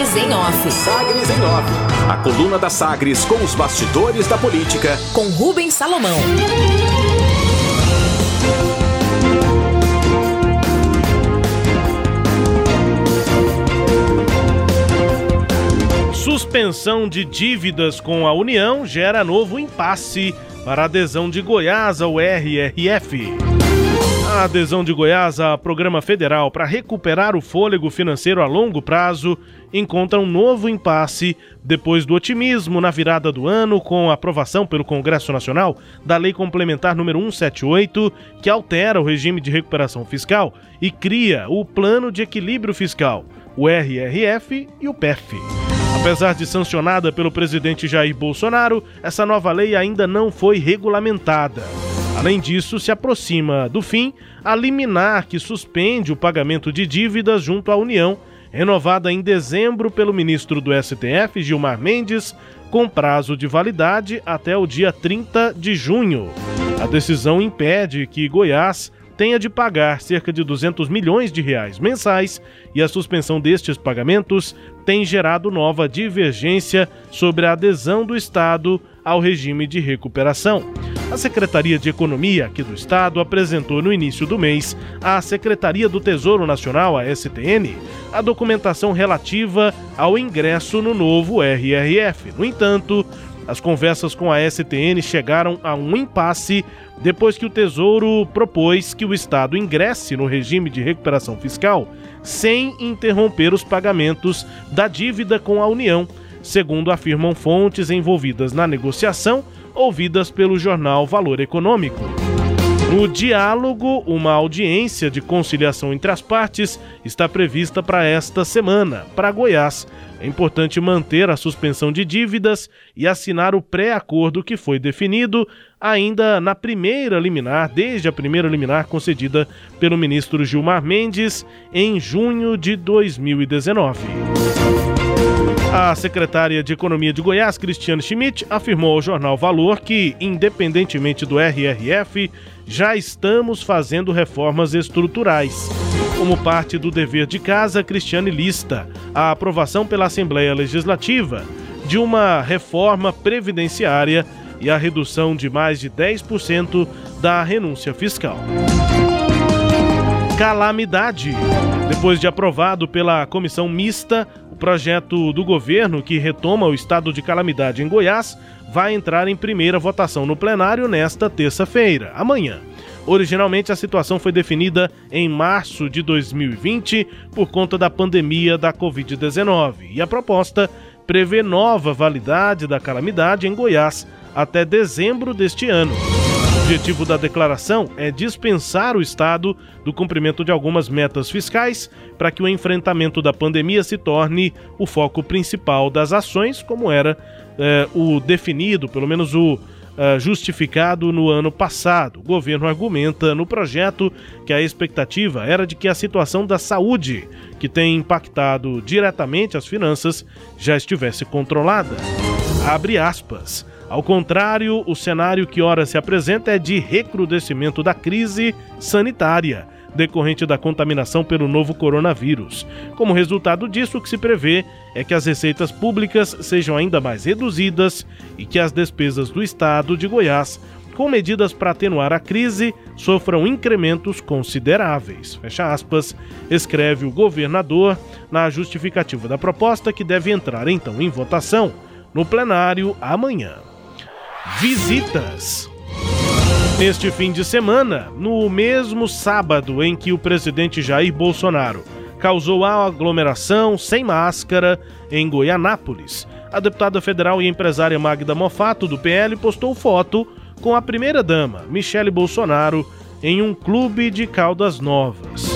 Sagres em Off. Sagres em Off. A coluna da Sagres com os bastidores da política. Com Rubens Salomão. Suspensão de dívidas com a União gera novo impasse para a adesão de Goiás ao RRF. A adesão de Goiás ao Programa Federal para recuperar o fôlego financeiro a longo prazo encontra um novo impasse depois do otimismo na virada do ano com a aprovação pelo Congresso Nacional da Lei Complementar número 178, que altera o regime de recuperação fiscal e cria o Plano de Equilíbrio Fiscal, o RRF e o PEF. Apesar de sancionada pelo presidente Jair Bolsonaro, essa nova lei ainda não foi regulamentada. Além disso, se aproxima do fim a liminar que suspende o pagamento de dívidas junto à União, renovada em dezembro pelo ministro do STF, Gilmar Mendes, com prazo de validade até o dia 30 de junho. A decisão impede que Goiás tenha de pagar cerca de 200 milhões de reais mensais e a suspensão destes pagamentos tem gerado nova divergência sobre a adesão do Estado ao regime de recuperação. A Secretaria de Economia aqui do Estado apresentou no início do mês à Secretaria do Tesouro Nacional, a STN, a documentação relativa ao ingresso no novo RRF. No entanto, as conversas com a STN chegaram a um impasse depois que o Tesouro propôs que o Estado ingresse no regime de recuperação fiscal sem interromper os pagamentos da dívida com a União, segundo afirmam fontes envolvidas na negociação ouvidas pelo jornal Valor Econômico. No diálogo, uma audiência de conciliação entre as partes está prevista para esta semana, para Goiás. É importante manter a suspensão de dívidas e assinar o pré-acordo que foi definido ainda na primeira liminar, desde a primeira liminar concedida pelo ministro Gilmar Mendes em junho de 2019. A secretária de Economia de Goiás, Cristiane Schmidt, afirmou ao jornal Valor que, independentemente do RRF, já estamos fazendo reformas estruturais. Como parte do dever de casa, Cristiane lista a aprovação pela Assembleia Legislativa de uma reforma previdenciária e a redução de mais de 10% da renúncia fiscal calamidade. Depois de aprovado pela comissão mista, projeto do governo que retoma o estado de calamidade em Goiás vai entrar em primeira votação no plenário nesta terça-feira, amanhã. Originalmente, a situação foi definida em março de 2020 por conta da pandemia da Covid-19 e a proposta prevê nova validade da calamidade em Goiás até dezembro deste ano objetivo da declaração é dispensar o Estado do cumprimento de algumas metas fiscais para que o enfrentamento da pandemia se torne o foco principal das ações, como era eh, o definido, pelo menos o eh, justificado no ano passado. O governo argumenta no projeto que a expectativa era de que a situação da saúde, que tem impactado diretamente as finanças, já estivesse controlada. Abre aspas. Ao contrário, o cenário que ora se apresenta é de recrudescimento da crise sanitária decorrente da contaminação pelo novo coronavírus. Como resultado disso, o que se prevê é que as receitas públicas sejam ainda mais reduzidas e que as despesas do estado de Goiás, com medidas para atenuar a crise, sofram incrementos consideráveis. Fecha aspas, escreve o governador na justificativa da proposta que deve entrar então em votação no plenário amanhã visitas. Neste fim de semana, no mesmo sábado em que o presidente Jair Bolsonaro causou a aglomeração sem máscara em Goianápolis, a deputada federal e empresária Magda Mofato, do PL, postou foto com a primeira-dama, Michele Bolsonaro, em um clube de Caldas Novas.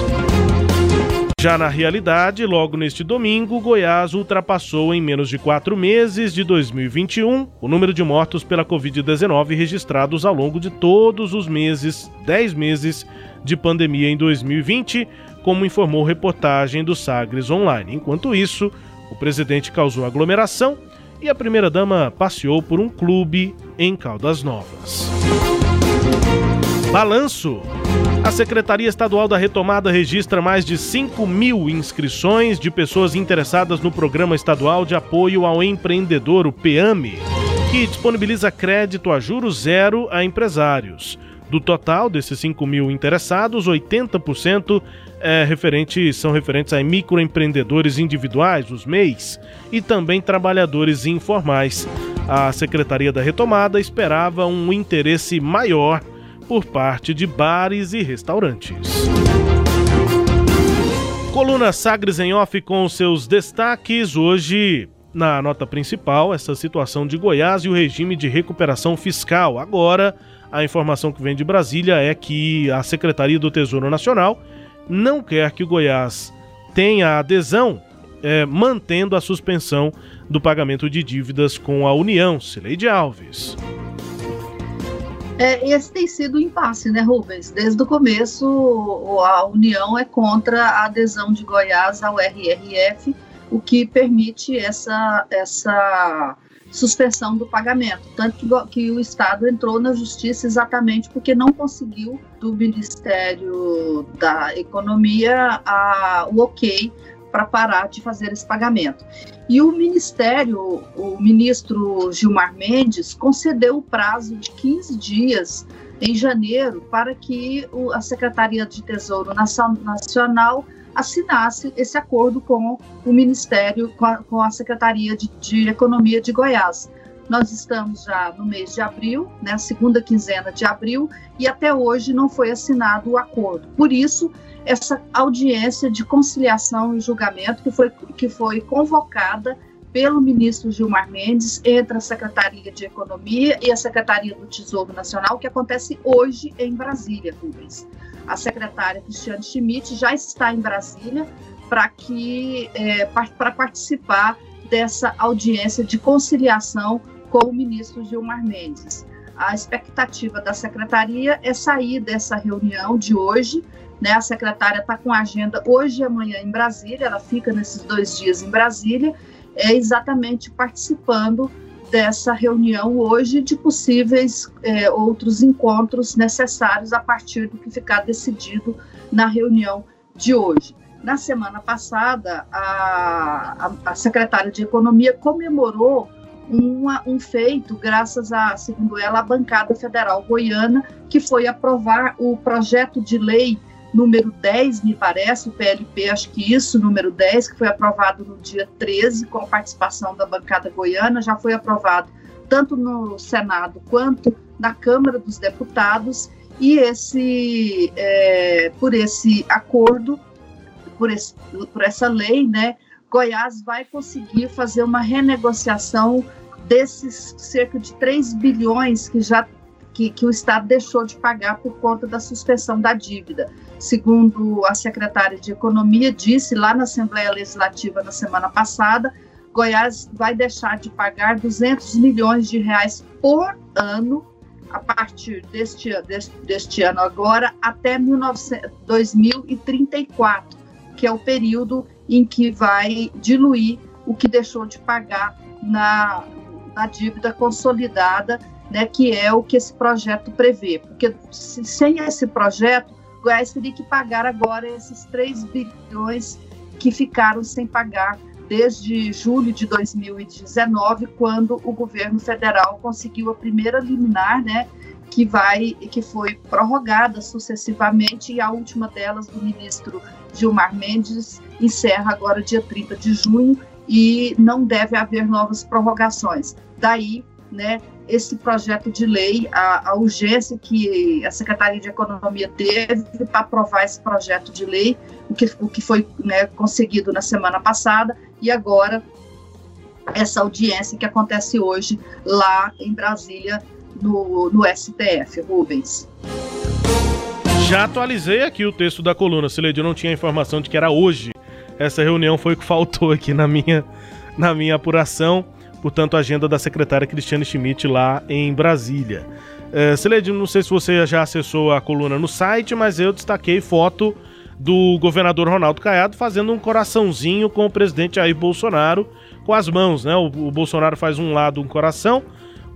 Já na realidade, logo neste domingo, Goiás ultrapassou em menos de quatro meses de 2021 o número de mortos pela Covid-19 registrados ao longo de todos os meses, 10 meses de pandemia em 2020, como informou reportagem do Sagres Online. Enquanto isso, o presidente causou aglomeração e a primeira-dama passeou por um clube em Caldas Novas. Balanço. A Secretaria Estadual da Retomada registra mais de 5 mil inscrições de pessoas interessadas no Programa Estadual de Apoio ao Empreendedor, o PEAME, que disponibiliza crédito a juros zero a empresários. Do total desses 5 mil interessados, 80% é referente, são referentes a microempreendedores individuais, os MEIs, e também trabalhadores informais. A Secretaria da Retomada esperava um interesse maior por parte de bares e restaurantes. Coluna Sagres em Off com seus destaques. Hoje, na nota principal, essa situação de Goiás e o regime de recuperação fiscal. Agora, a informação que vem de Brasília é que a Secretaria do Tesouro Nacional não quer que o Goiás tenha adesão, é, mantendo a suspensão do pagamento de dívidas com a União. Cileide Alves. É, esse tem sido o impasse, né, Rubens? Desde o começo, a União é contra a adesão de Goiás ao RRF, o que permite essa, essa suspensão do pagamento. Tanto que, que o Estado entrou na justiça exatamente porque não conseguiu do Ministério da Economia a, o ok para parar de fazer esse pagamento. E o Ministério, o ministro Gilmar Mendes, concedeu o prazo de 15 dias em janeiro para que a Secretaria de Tesouro Nacional assinasse esse acordo com o Ministério, com a, Secretaria de, Economia de Goiás. Nós estamos já no mês de abril, né, segunda quinzena de abril, e até hoje não foi assinado o acordo. Por isso, essa audiência de conciliação e julgamento que foi, que foi convocada pelo ministro Gilmar Mendes entre a Secretaria de Economia e a Secretaria do Tesouro Nacional, que acontece hoje em Brasília, Rubens. A secretária Cristiane Schmidt já está em Brasília para que é, para participar dessa audiência de conciliação com o ministro Gilmar Mendes. A expectativa da secretaria é sair dessa reunião de hoje né? A secretária está com agenda hoje e amanhã em Brasília, ela fica nesses dois dias em Brasília, é exatamente participando dessa reunião hoje de possíveis é, outros encontros necessários a partir do que ficar decidido na reunião de hoje. Na semana passada, a, a, a secretária de Economia comemorou uma, um feito, graças a, segundo ela, a bancada federal goiana, que foi aprovar o projeto de lei número 10, me parece, o PLP, acho que isso, número 10, que foi aprovado no dia 13, com a participação da bancada goiana, já foi aprovado tanto no Senado quanto na Câmara dos Deputados, e esse, é, por esse acordo, por, esse, por essa lei, né, Goiás vai conseguir fazer uma renegociação desses cerca de 3 bilhões que já que, que o Estado deixou de pagar por conta da suspensão da dívida. Segundo a secretária de Economia disse lá na Assembleia Legislativa na semana passada, Goiás vai deixar de pagar 200 milhões de reais por ano a partir deste, deste, deste ano agora até 19, 2034, que é o período em que vai diluir o que deixou de pagar na, na dívida consolidada né, que é o que esse projeto prevê. Porque se, sem esse projeto, Goiás teria que pagar agora esses 3 bilhões que ficaram sem pagar desde julho de 2019, quando o governo federal conseguiu a primeira liminar, né, que vai que foi prorrogada sucessivamente e a última delas do ministro Gilmar Mendes encerra agora dia 30 de junho e não deve haver novas prorrogações. Daí, né, esse projeto de lei, a, a urgência que a Secretaria de Economia teve para aprovar esse projeto de lei, o que, o que foi né, conseguido na semana passada, e agora essa audiência que acontece hoje lá em Brasília, no, no STF, Rubens. Já atualizei aqui o texto da coluna, Sileide, eu não tinha informação de que era hoje. Essa reunião foi o que faltou aqui na minha, na minha apuração portanto, a agenda da secretária Cristiane Schmidt lá em Brasília. É, Celede, não sei se você já acessou a coluna no site, mas eu destaquei foto do governador Ronaldo Caiado fazendo um coraçãozinho com o presidente Jair Bolsonaro com as mãos, né? O, o Bolsonaro faz um lado um coração,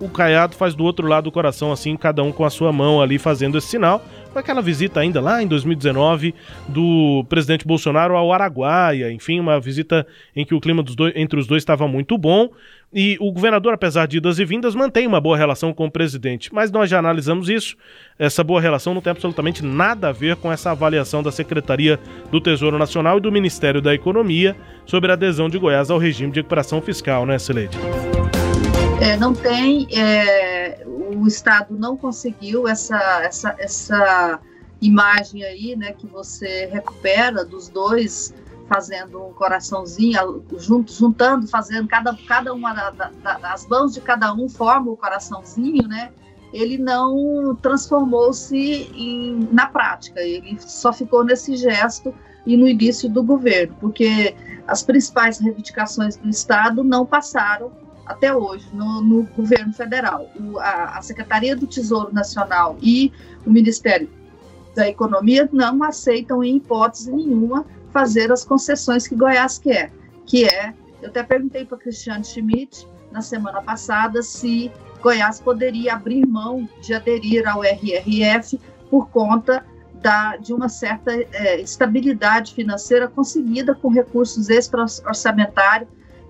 o Caiado faz do outro lado do coração, assim, cada um com a sua mão ali fazendo esse sinal. Foi aquela visita ainda lá em 2019 do presidente Bolsonaro ao Araguaia, enfim, uma visita em que o clima dois, entre os dois estava muito bom. E o governador, apesar de idas e vindas, mantém uma boa relação com o presidente. Mas nós já analisamos isso. Essa boa relação não tem absolutamente nada a ver com essa avaliação da Secretaria do Tesouro Nacional e do Ministério da Economia sobre a adesão de Goiás ao regime de recuperação fiscal, né, Sileide? É, não tem. É, o Estado não conseguiu essa, essa, essa imagem aí, né, que você recupera dos dois fazendo um coraçãozinho, junto, juntando, fazendo cada, cada uma da, da, das mãos de cada um forma o coraçãozinho, né? Ele não transformou-se na prática, ele só ficou nesse gesto e no início do governo, porque as principais reivindicações do Estado não passaram até hoje no, no governo federal. O, a, a Secretaria do Tesouro Nacional e o Ministério da Economia não aceitam em hipótese nenhuma fazer as concessões que Goiás quer, que é, eu até perguntei para Cristiano Schmidt na semana passada se Goiás poderia abrir mão de aderir ao RRF por conta da, de uma certa é, estabilidade financeira conseguida com recursos extra-orçamentários,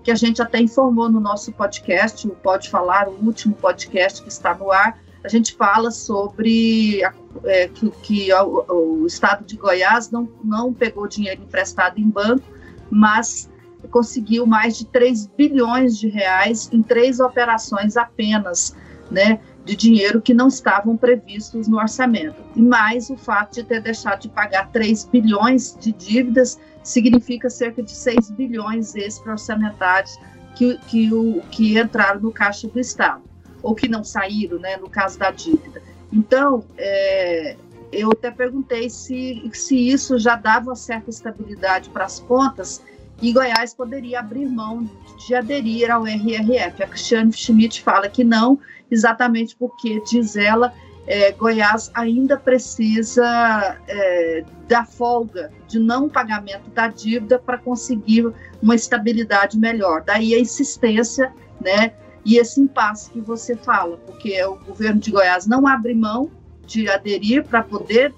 que a gente até informou no nosso podcast, o Pode Falar, o último podcast que está no ar, a gente fala sobre é, que, que o, o, estado de Goiás não, não pegou dinheiro emprestado em banco, mas conseguiu mais de 3 bilhões de reais em três operações apenas, né, de dinheiro que não estavam previstos no orçamento. E mais o fato de ter deixado de pagar 3 bilhões de dívidas significa cerca de 6 bilhões extra-orçamentários que, que, o, que entraram no caixa do Estado ou que não saíram, né, no caso da dívida. Então, é, eu até perguntei se, se isso já dava certa estabilidade para as contas e Goiás poderia abrir mão de aderir ao RRF. A Cristiane Schmidt fala que não, exatamente porque, diz ela, é, Goiás ainda precisa é, da folga de não pagamento da dívida para conseguir uma estabilidade melhor. Daí a insistência né, e esse impasse que você fala, porque o governo de Goiás não abre mão de aderir para poder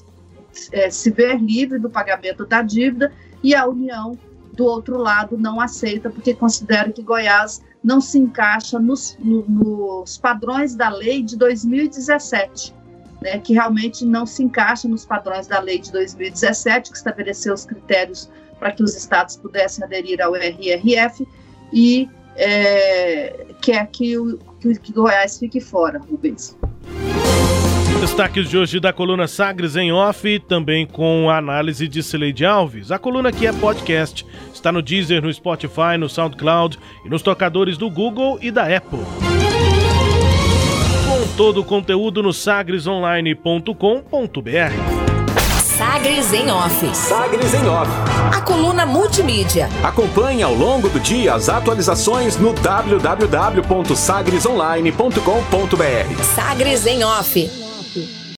é, se ver livre do pagamento da dívida e a União, do outro lado, não aceita, porque considera que Goiás não se encaixa nos, no, nos padrões da lei de 2017. Né, que realmente não se encaixa nos padrões da lei de 2017, que estabeleceu os critérios para que os estados pudessem aderir ao RRF, e é, quer que o que, Goiás fique fora, Rubens. Destaques de hoje da coluna Sagres em Off, também com a análise de Cileide Alves. A coluna que é podcast, está no Deezer, no Spotify, no SoundCloud e nos tocadores do Google e da Apple. Com todo o conteúdo no sagresonline.com.br. Sagres em Off. Sagres em Off. A coluna multimídia. Acompanhe ao longo do dia as atualizações no www.sagresonline.com.br. Sagres em Off.